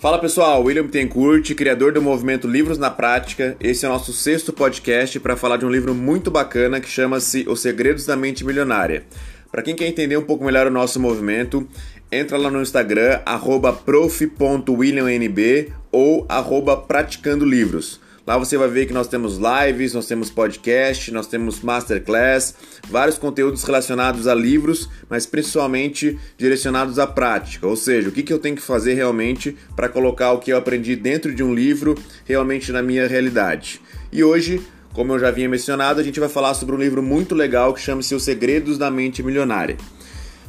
Fala pessoal, William Tencourt, criador do movimento Livros na Prática. Esse é o nosso sexto podcast para falar de um livro muito bacana que chama-se Os Segredos da Mente Milionária. Para quem quer entender um pouco melhor o nosso movimento, entra lá no Instagram, prof.williamnb ou praticando livros. Lá você vai ver que nós temos lives, nós temos podcast, nós temos masterclass, vários conteúdos relacionados a livros, mas principalmente direcionados à prática. Ou seja, o que, que eu tenho que fazer realmente para colocar o que eu aprendi dentro de um livro realmente na minha realidade. E hoje, como eu já havia mencionado, a gente vai falar sobre um livro muito legal que chama-se Os Segredos da Mente Milionária.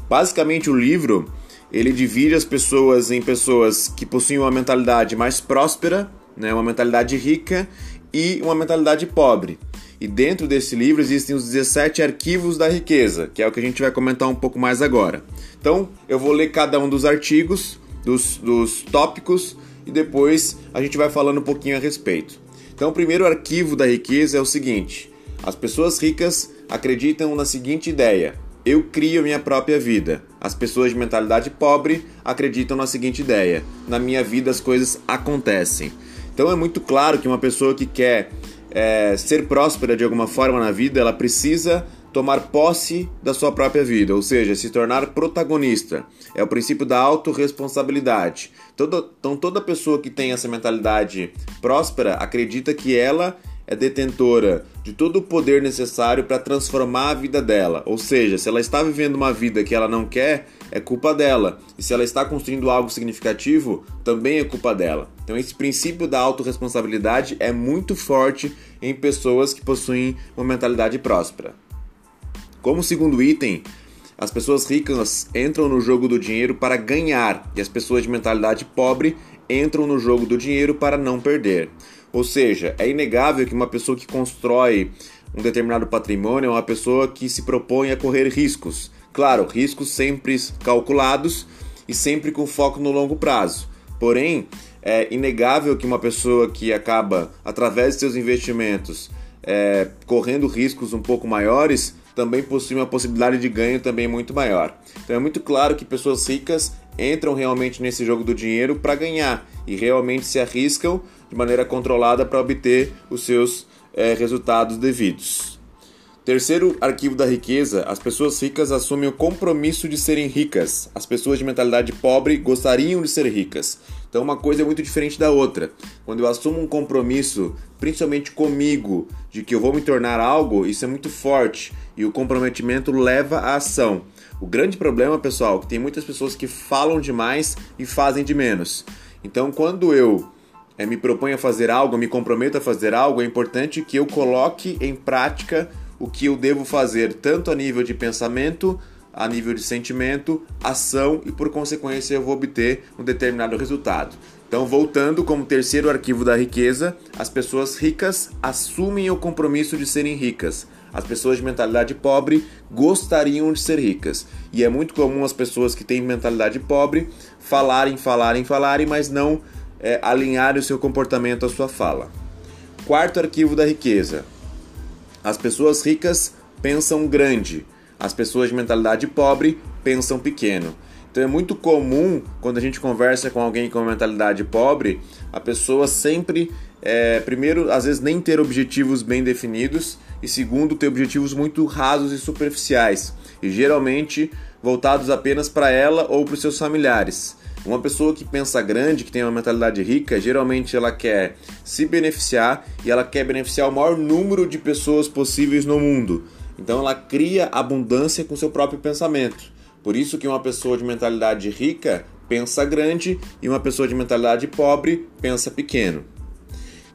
Basicamente, o livro ele divide as pessoas em pessoas que possuem uma mentalidade mais próspera né? uma mentalidade rica e uma mentalidade pobre. E dentro desse livro existem os 17 arquivos da riqueza, que é o que a gente vai comentar um pouco mais agora. Então, eu vou ler cada um dos artigos, dos, dos tópicos, e depois a gente vai falando um pouquinho a respeito. Então, o primeiro arquivo da riqueza é o seguinte: as pessoas ricas acreditam na seguinte ideia: eu crio minha própria vida. As pessoas de mentalidade pobre acreditam na seguinte ideia: na minha vida as coisas acontecem. Então é muito claro que uma pessoa que quer é, ser próspera de alguma forma na vida, ela precisa tomar posse da sua própria vida, ou seja, se tornar protagonista. É o princípio da autorresponsabilidade. Então toda pessoa que tem essa mentalidade próspera acredita que ela é detentora de todo o poder necessário para transformar a vida dela. Ou seja, se ela está vivendo uma vida que ela não quer, é culpa dela. E se ela está construindo algo significativo, também é culpa dela. Então, esse princípio da autorresponsabilidade é muito forte em pessoas que possuem uma mentalidade próspera. Como segundo item, as pessoas ricas entram no jogo do dinheiro para ganhar e as pessoas de mentalidade pobre entram no jogo do dinheiro para não perder. Ou seja, é inegável que uma pessoa que constrói um determinado patrimônio é uma pessoa que se propõe a correr riscos. Claro, riscos sempre calculados e sempre com foco no longo prazo. Porém, é inegável que uma pessoa que acaba, através de seus investimentos, é, correndo riscos um pouco maiores, também possui uma possibilidade de ganho também muito maior. Então é muito claro que pessoas ricas entram realmente nesse jogo do dinheiro para ganhar e realmente se arriscam de maneira controlada para obter os seus é, resultados devidos. Terceiro arquivo da riqueza: as pessoas ricas assumem o compromisso de serem ricas. As pessoas de mentalidade pobre gostariam de ser ricas. Então, uma coisa é muito diferente da outra. Quando eu assumo um compromisso, principalmente comigo, de que eu vou me tornar algo, isso é muito forte e o comprometimento leva à ação. O grande problema, pessoal, é que tem muitas pessoas que falam demais e fazem de menos. Então, quando eu é, me proponho a fazer algo, me comprometo a fazer algo, é importante que eu coloque em prática o que eu devo fazer, tanto a nível de pensamento, a nível de sentimento, ação e por consequência eu vou obter um determinado resultado. Então, voltando como terceiro arquivo da riqueza, as pessoas ricas assumem o compromisso de serem ricas. As pessoas de mentalidade pobre gostariam de ser ricas. E é muito comum as pessoas que têm mentalidade pobre falarem, falarem, falarem, mas não é, alinharem o seu comportamento à sua fala. Quarto arquivo da riqueza. As pessoas ricas pensam grande as pessoas de mentalidade pobre pensam pequeno. Então é muito comum quando a gente conversa com alguém com mentalidade pobre, a pessoa sempre, é, primeiro, às vezes nem ter objetivos bem definidos e segundo, ter objetivos muito rasos e superficiais e geralmente voltados apenas para ela ou para os seus familiares. Uma pessoa que pensa grande, que tem uma mentalidade rica, geralmente ela quer se beneficiar e ela quer beneficiar o maior número de pessoas possíveis no mundo. Então ela cria abundância com seu próprio pensamento. Por isso que uma pessoa de mentalidade rica pensa grande e uma pessoa de mentalidade pobre pensa pequeno.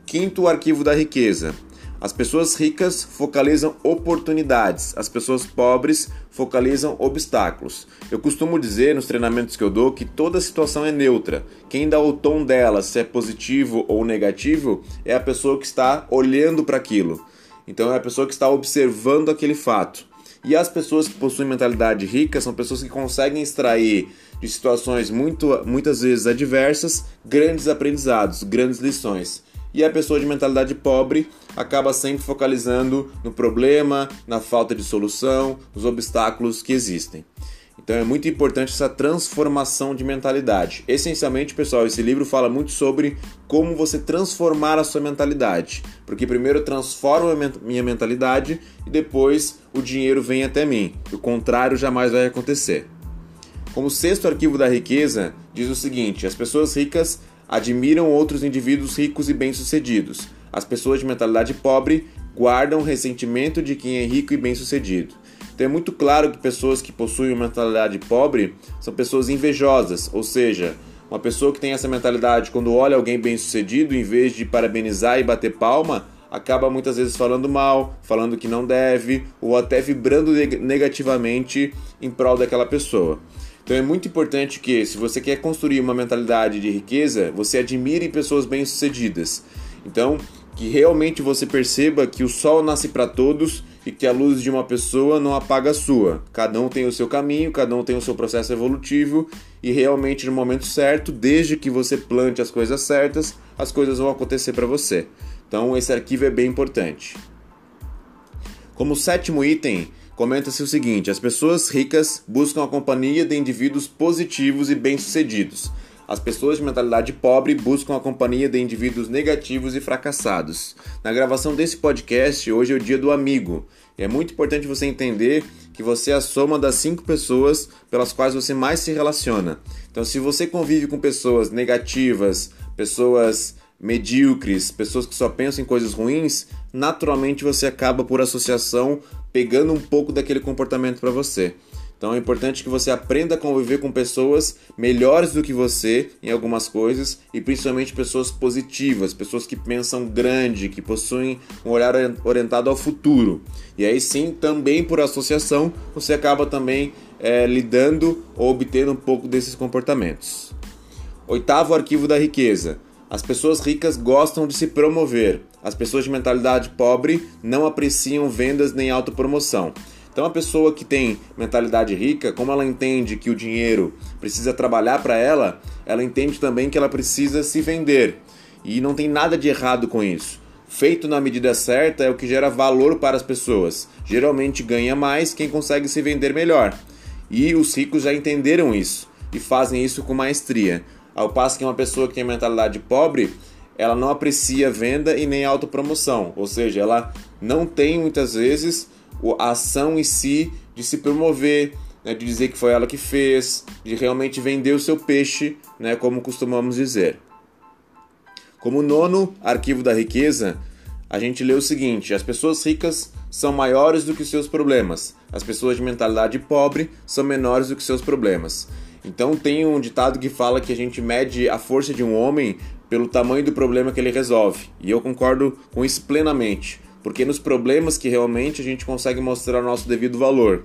Quinto arquivo da riqueza. As pessoas ricas focalizam oportunidades, as pessoas pobres focalizam obstáculos. Eu costumo dizer nos treinamentos que eu dou que toda situação é neutra. Quem dá o tom dela, se é positivo ou negativo, é a pessoa que está olhando para aquilo. Então é a pessoa que está observando aquele fato. E as pessoas que possuem mentalidade rica são pessoas que conseguem extrair de situações muito, muitas vezes adversas grandes aprendizados, grandes lições. E a pessoa de mentalidade pobre acaba sempre focalizando no problema, na falta de solução, nos obstáculos que existem. Então é muito importante essa transformação de mentalidade. Essencialmente, pessoal, esse livro fala muito sobre como você transformar a sua mentalidade. Porque primeiro eu transformo a minha mentalidade e depois o dinheiro vem até mim. O contrário jamais vai acontecer. Como sexto arquivo da riqueza, diz o seguinte: as pessoas ricas admiram outros indivíduos ricos e bem-sucedidos. As pessoas de mentalidade pobre guardam ressentimento de quem é rico e bem-sucedido. Então é muito claro que pessoas que possuem uma mentalidade pobre são pessoas invejosas, ou seja, uma pessoa que tem essa mentalidade, quando olha alguém bem-sucedido, em vez de parabenizar e bater palma, acaba muitas vezes falando mal, falando que não deve, ou até vibrando negativamente em prol daquela pessoa. Então é muito importante que, se você quer construir uma mentalidade de riqueza, você admire pessoas bem-sucedidas. Então, que realmente você perceba que o sol nasce para todos e que a luz de uma pessoa não apaga a sua. Cada um tem o seu caminho, cada um tem o seu processo evolutivo e realmente no momento certo, desde que você plante as coisas certas, as coisas vão acontecer para você. Então esse arquivo é bem importante. Como sétimo item, comenta-se o seguinte: as pessoas ricas buscam a companhia de indivíduos positivos e bem-sucedidos as pessoas de mentalidade pobre buscam a companhia de indivíduos negativos e fracassados. Na gravação desse podcast, hoje é o dia do amigo. E é muito importante você entender que você é a soma das cinco pessoas pelas quais você mais se relaciona. Então, se você convive com pessoas negativas, pessoas medíocres, pessoas que só pensam em coisas ruins, naturalmente você acaba por associação pegando um pouco daquele comportamento para você. Então é importante que você aprenda a conviver com pessoas melhores do que você em algumas coisas e principalmente pessoas positivas, pessoas que pensam grande, que possuem um olhar orientado ao futuro. E aí sim, também por associação, você acaba também é, lidando ou obtendo um pouco desses comportamentos. Oitavo arquivo da riqueza. As pessoas ricas gostam de se promover. As pessoas de mentalidade pobre não apreciam vendas nem autopromoção. Então a pessoa que tem mentalidade rica, como ela entende que o dinheiro precisa trabalhar para ela, ela entende também que ela precisa se vender. E não tem nada de errado com isso. Feito na medida certa é o que gera valor para as pessoas. Geralmente ganha mais quem consegue se vender melhor. E os ricos já entenderam isso e fazem isso com maestria. Ao passo que uma pessoa que tem mentalidade pobre, ela não aprecia venda e nem autopromoção, ou seja, ela não tem muitas vezes a ação em si de se promover, né, de dizer que foi ela que fez, de realmente vender o seu peixe, né, como costumamos dizer. Como nono arquivo da riqueza, a gente lê o seguinte: as pessoas ricas são maiores do que seus problemas, as pessoas de mentalidade pobre são menores do que seus problemas. Então tem um ditado que fala que a gente mede a força de um homem pelo tamanho do problema que ele resolve, e eu concordo com isso plenamente porque nos problemas que realmente a gente consegue mostrar o nosso devido valor.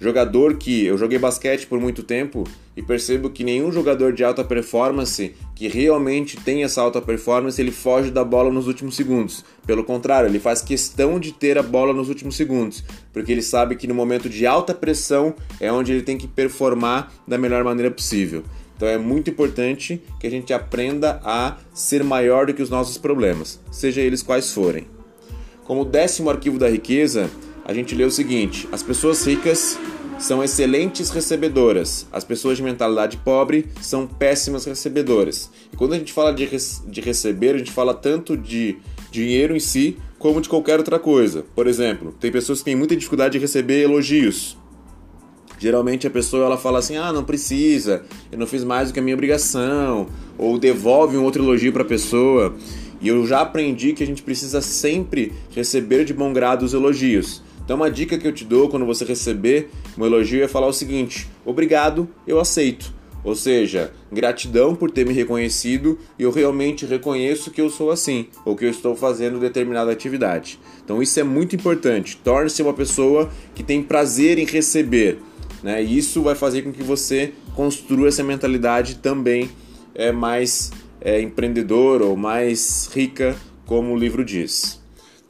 Jogador que eu joguei basquete por muito tempo e percebo que nenhum jogador de alta performance que realmente tem essa alta performance ele foge da bola nos últimos segundos. Pelo contrário, ele faz questão de ter a bola nos últimos segundos, porque ele sabe que no momento de alta pressão é onde ele tem que performar da melhor maneira possível. Então é muito importante que a gente aprenda a ser maior do que os nossos problemas, seja eles quais forem. Como décimo arquivo da riqueza, a gente lê o seguinte: as pessoas ricas são excelentes recebedoras, as pessoas de mentalidade pobre são péssimas recebedoras. E quando a gente fala de, de receber, a gente fala tanto de dinheiro em si como de qualquer outra coisa. Por exemplo, tem pessoas que têm muita dificuldade de receber elogios. Geralmente a pessoa ela fala assim: "Ah, não precisa, eu não fiz mais do que a minha obrigação", ou devolve um outro elogio para a pessoa. E eu já aprendi que a gente precisa sempre receber de bom grado os elogios. Então, uma dica que eu te dou quando você receber um elogio é falar o seguinte: obrigado, eu aceito. Ou seja, gratidão por ter me reconhecido e eu realmente reconheço que eu sou assim, ou que eu estou fazendo determinada atividade. Então isso é muito importante. Torne-se uma pessoa que tem prazer em receber. Né? E isso vai fazer com que você construa essa mentalidade também é, mais é, empreendedor ou mais rica, como o livro diz.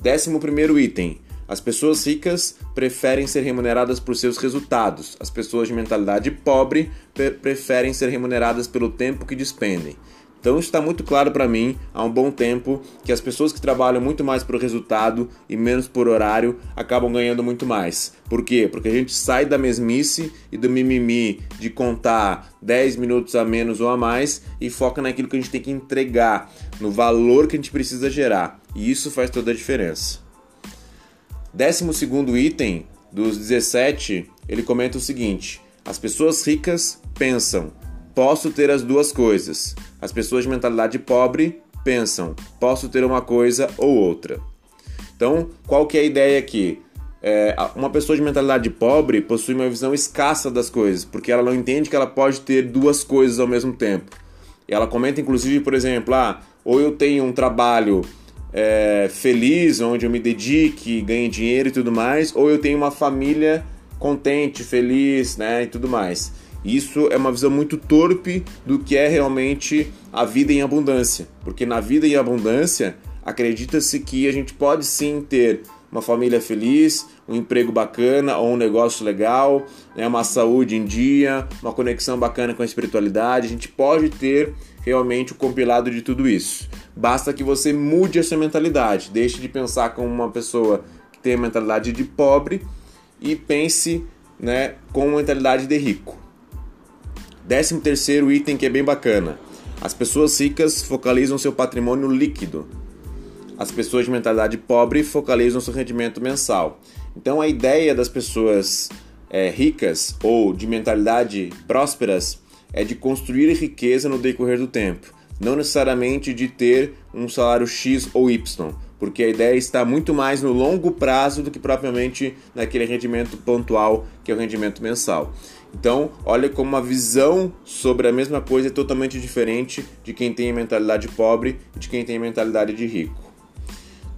Décimo primeiro item. As pessoas ricas preferem ser remuneradas por seus resultados. As pessoas de mentalidade pobre pre preferem ser remuneradas pelo tempo que despendem. Então está muito claro para mim há um bom tempo que as pessoas que trabalham muito mais por resultado e menos por horário acabam ganhando muito mais. Por quê? Porque a gente sai da mesmice e do mimimi de contar 10 minutos a menos ou a mais e foca naquilo que a gente tem que entregar, no valor que a gente precisa gerar. E isso faz toda a diferença. Décimo segundo item dos 17, ele comenta o seguinte: as pessoas ricas pensam, posso ter as duas coisas. As pessoas de mentalidade pobre pensam, posso ter uma coisa ou outra. Então, qual que é a ideia aqui? É, uma pessoa de mentalidade pobre possui uma visão escassa das coisas, porque ela não entende que ela pode ter duas coisas ao mesmo tempo. Ela comenta, inclusive, por exemplo, ah, ou eu tenho um trabalho é, feliz, onde eu me dedique, ganhe dinheiro e tudo mais, ou eu tenho uma família contente, feliz, né, e tudo mais. Isso é uma visão muito torpe do que é realmente a vida em abundância, porque na vida em abundância acredita-se que a gente pode sim ter uma família feliz, um emprego bacana ou um negócio legal, né, uma saúde em dia, uma conexão bacana com a espiritualidade. A gente pode ter realmente o compilado de tudo isso. Basta que você mude essa mentalidade, deixe de pensar como uma pessoa que tem a mentalidade de pobre e pense né, com uma mentalidade de rico. Décimo terceiro item que é bem bacana. As pessoas ricas focalizam seu patrimônio líquido. As pessoas de mentalidade pobre focalizam seu rendimento mensal. Então a ideia das pessoas é, ricas ou de mentalidade prósperas é de construir riqueza no decorrer do tempo, não necessariamente de ter um salário X ou Y, porque a ideia está muito mais no longo prazo do que propriamente naquele rendimento pontual que é o rendimento mensal. Então, olha como uma visão sobre a mesma coisa é totalmente diferente de quem tem a mentalidade pobre e de quem tem a mentalidade de rico.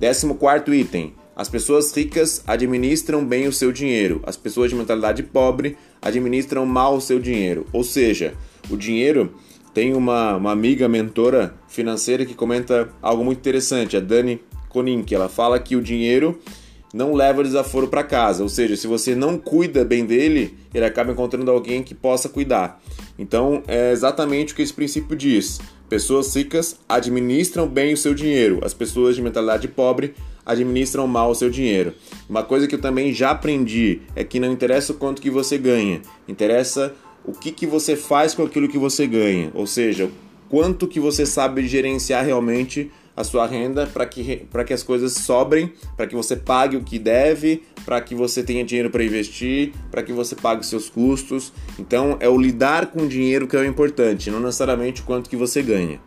14 item. As pessoas ricas administram bem o seu dinheiro. As pessoas de mentalidade pobre administram mal o seu dinheiro. Ou seja, o dinheiro tem uma, uma amiga mentora financeira que comenta algo muito interessante, a Dani Conink. Ela fala que o dinheiro não leva desaforo para casa, ou seja, se você não cuida bem dele, ele acaba encontrando alguém que possa cuidar. Então, é exatamente o que esse princípio diz. Pessoas ricas administram bem o seu dinheiro, as pessoas de mentalidade pobre administram mal o seu dinheiro. Uma coisa que eu também já aprendi é que não interessa o quanto que você ganha, interessa o que, que você faz com aquilo que você ganha, ou seja, quanto que você sabe gerenciar realmente a sua renda para que, que as coisas sobrem, para que você pague o que deve, para que você tenha dinheiro para investir, para que você pague seus custos. Então é o lidar com o dinheiro que é o importante, não necessariamente o quanto que você ganha.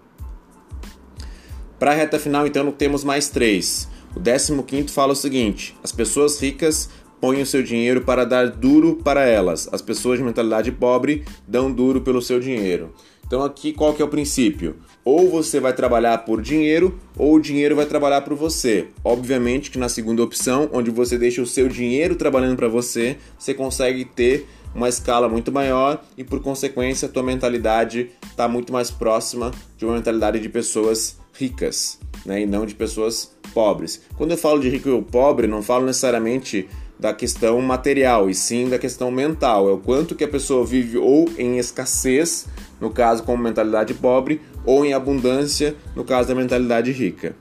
Para a reta final, então, temos mais três. O 15 fala o seguinte: as pessoas ricas põem o seu dinheiro para dar duro para elas. As pessoas de mentalidade pobre dão duro pelo seu dinheiro. Então aqui qual que é o princípio? Ou você vai trabalhar por dinheiro, ou o dinheiro vai trabalhar por você. Obviamente que na segunda opção, onde você deixa o seu dinheiro trabalhando para você, você consegue ter uma escala muito maior e por consequência a tua mentalidade está muito mais próxima de uma mentalidade de pessoas ricas, né, e não de pessoas pobres. Quando eu falo de rico ou pobre, não falo necessariamente da questão material, e sim da questão mental. É o quanto que a pessoa vive ou em escassez, no caso como mentalidade pobre, ou em abundância, no caso da mentalidade rica.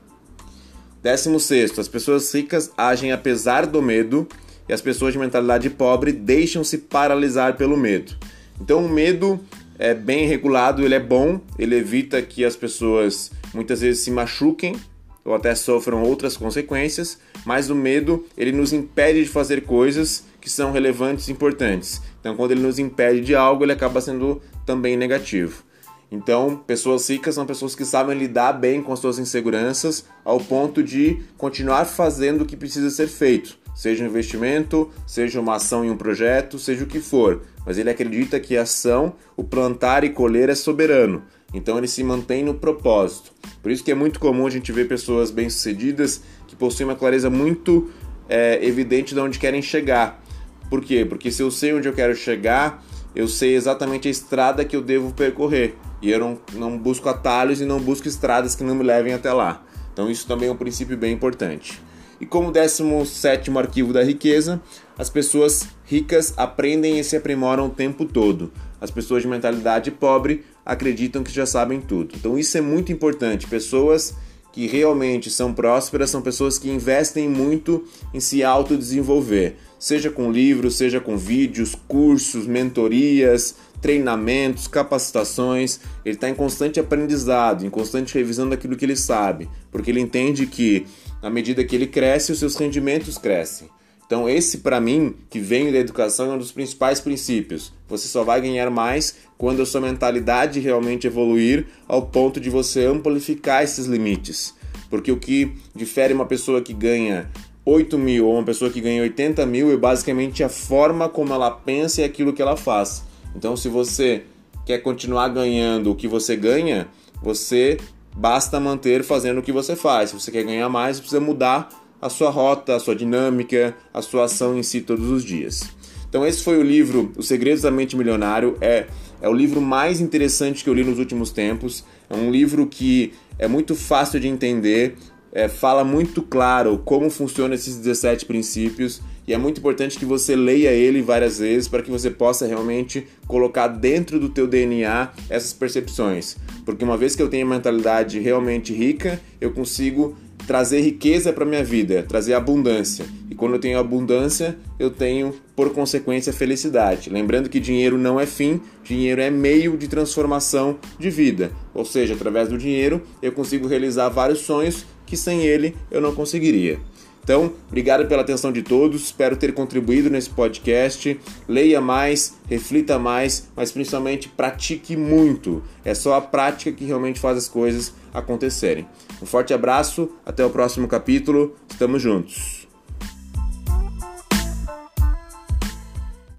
16. As pessoas ricas agem apesar do medo e as pessoas de mentalidade pobre deixam-se paralisar pelo medo. Então o medo é bem regulado, ele é bom, ele evita que as pessoas muitas vezes se machuquem ou até sofram outras consequências, mas o medo ele nos impede de fazer coisas que são relevantes e importantes. Então, quando ele nos impede de algo, ele acaba sendo também negativo. Então, pessoas ricas são pessoas que sabem lidar bem com as suas inseguranças ao ponto de continuar fazendo o que precisa ser feito, seja um investimento, seja uma ação em um projeto, seja o que for. Mas ele acredita que a ação, o plantar e colher é soberano. Então ele se mantém no propósito. Por isso que é muito comum a gente ver pessoas bem-sucedidas que possuem uma clareza muito é, evidente de onde querem chegar. Por quê? Porque se eu sei onde eu quero chegar, eu sei exatamente a estrada que eu devo percorrer. E eu não, não busco atalhos e não busco estradas que não me levem até lá. Então isso também é um princípio bem importante. E como 17 arquivo da riqueza, as pessoas ricas aprendem e se aprimoram o tempo todo. As pessoas de mentalidade pobre acreditam que já sabem tudo. Então isso é muito importante. Pessoas que realmente são prósperas são pessoas que investem muito em se autodesenvolver, seja com livros, seja com vídeos, cursos, mentorias, treinamentos, capacitações. Ele está em constante aprendizado, em constante revisão daquilo que ele sabe, porque ele entende que à medida que ele cresce, os seus rendimentos crescem. Então, esse para mim, que vem da educação, é um dos principais princípios. Você só vai ganhar mais quando a sua mentalidade realmente evoluir ao ponto de você amplificar esses limites. Porque o que difere uma pessoa que ganha 8 mil ou uma pessoa que ganha 80 mil é basicamente a forma como ela pensa e aquilo que ela faz. Então, se você quer continuar ganhando o que você ganha, você basta manter fazendo o que você faz. Se você quer ganhar mais, precisa mudar a sua rota, a sua dinâmica, a sua ação em si todos os dias. Então esse foi o livro Os Segredos da Mente Milionário. É, é o livro mais interessante que eu li nos últimos tempos. É um livro que é muito fácil de entender, é, fala muito claro como funcionam esses 17 princípios e é muito importante que você leia ele várias vezes para que você possa realmente colocar dentro do teu DNA essas percepções. Porque uma vez que eu tenho a mentalidade realmente rica, eu consigo trazer riqueza para minha vida, trazer abundância. E quando eu tenho abundância, eu tenho, por consequência, felicidade. Lembrando que dinheiro não é fim, dinheiro é meio de transformação de vida. Ou seja, através do dinheiro eu consigo realizar vários sonhos que sem ele eu não conseguiria. Então, obrigado pela atenção de todos, espero ter contribuído nesse podcast. Leia mais, reflita mais, mas principalmente pratique muito. É só a prática que realmente faz as coisas acontecerem. Um forte abraço, até o próximo capítulo, estamos juntos.